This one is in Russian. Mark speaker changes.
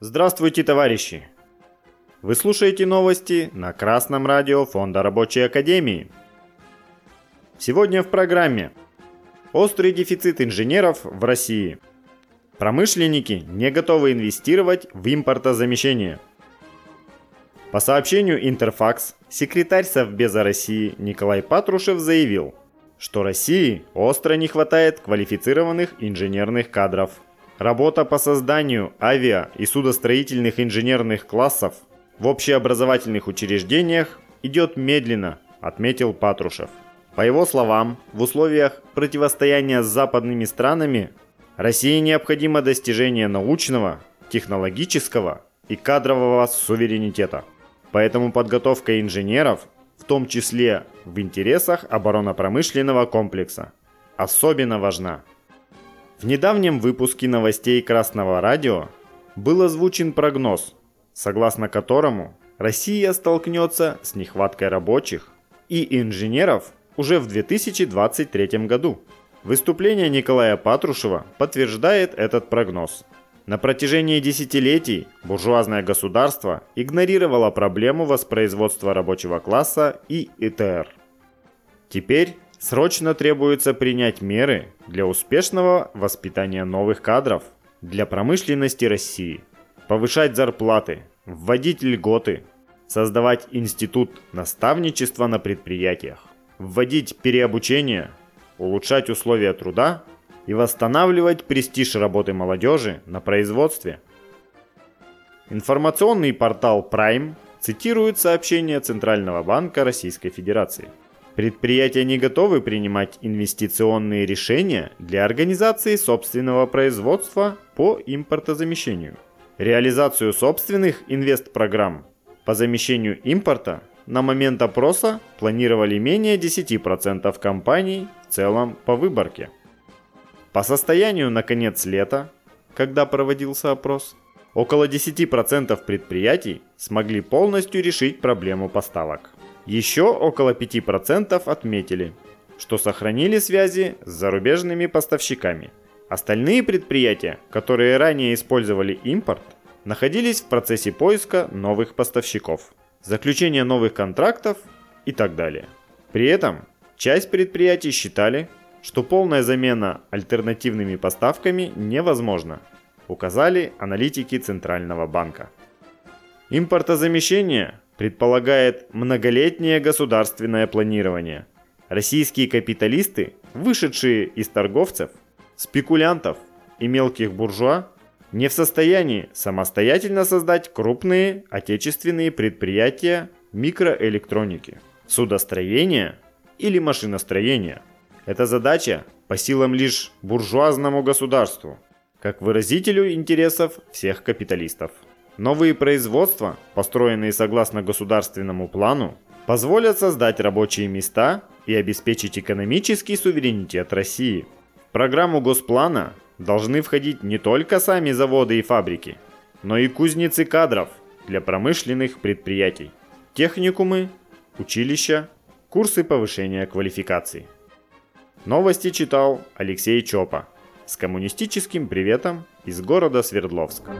Speaker 1: Здравствуйте, товарищи! Вы слушаете новости на Красном радио Фонда Рабочей Академии. Сегодня в программе Острый дефицит инженеров в России. Промышленники не готовы инвестировать в импортозамещение. По сообщению Интерфакс, секретарь Совбеза России Николай Патрушев заявил, что России остро не хватает квалифицированных инженерных кадров – Работа по созданию авиа- и судостроительных инженерных классов в общеобразовательных учреждениях идет медленно, отметил Патрушев. По его словам, в условиях противостояния с западными странами России необходимо достижение научного, технологического и кадрового суверенитета. Поэтому подготовка инженеров, в том числе в интересах оборонно-промышленного комплекса, особенно важна. В недавнем выпуске новостей Красного радио был озвучен прогноз, согласно которому Россия столкнется с нехваткой рабочих и инженеров уже в 2023 году. Выступление Николая Патрушева подтверждает этот прогноз. На протяжении десятилетий буржуазное государство игнорировало проблему воспроизводства рабочего класса и ИТР. Теперь Срочно требуется принять меры для успешного воспитания новых кадров для промышленности России, повышать зарплаты, вводить льготы, создавать институт наставничества на предприятиях, вводить переобучение, улучшать условия труда и восстанавливать престиж работы молодежи на производстве. Информационный портал Prime цитирует сообщение Центрального банка Российской Федерации – Предприятия не готовы принимать инвестиционные решения для организации собственного производства по импортозамещению. Реализацию собственных инвестпрограмм по замещению импорта на момент опроса планировали менее 10% компаний в целом по выборке. По состоянию на конец лета, когда проводился опрос, около 10% предприятий смогли полностью решить проблему поставок. Еще около 5% отметили, что сохранили связи с зарубежными поставщиками. Остальные предприятия, которые ранее использовали импорт, находились в процессе поиска новых поставщиков, заключения новых контрактов и так далее. При этом часть предприятий считали, что полная замена альтернативными поставками невозможна, указали аналитики Центрального банка. Импортозамещение предполагает многолетнее государственное планирование. Российские капиталисты, вышедшие из торговцев, спекулянтов и мелких буржуа, не в состоянии самостоятельно создать крупные отечественные предприятия микроэлектроники, судостроения или машиностроения. Эта задача по силам лишь буржуазному государству, как выразителю интересов всех капиталистов. Новые производства, построенные согласно государственному плану, позволят создать рабочие места и обеспечить экономический суверенитет России. Программу Госплана должны входить не только сами заводы и фабрики, но и кузницы кадров для промышленных предприятий, техникумы, училища, курсы повышения квалификации. Новости читал Алексей Чопа с коммунистическим приветом из города Свердловска.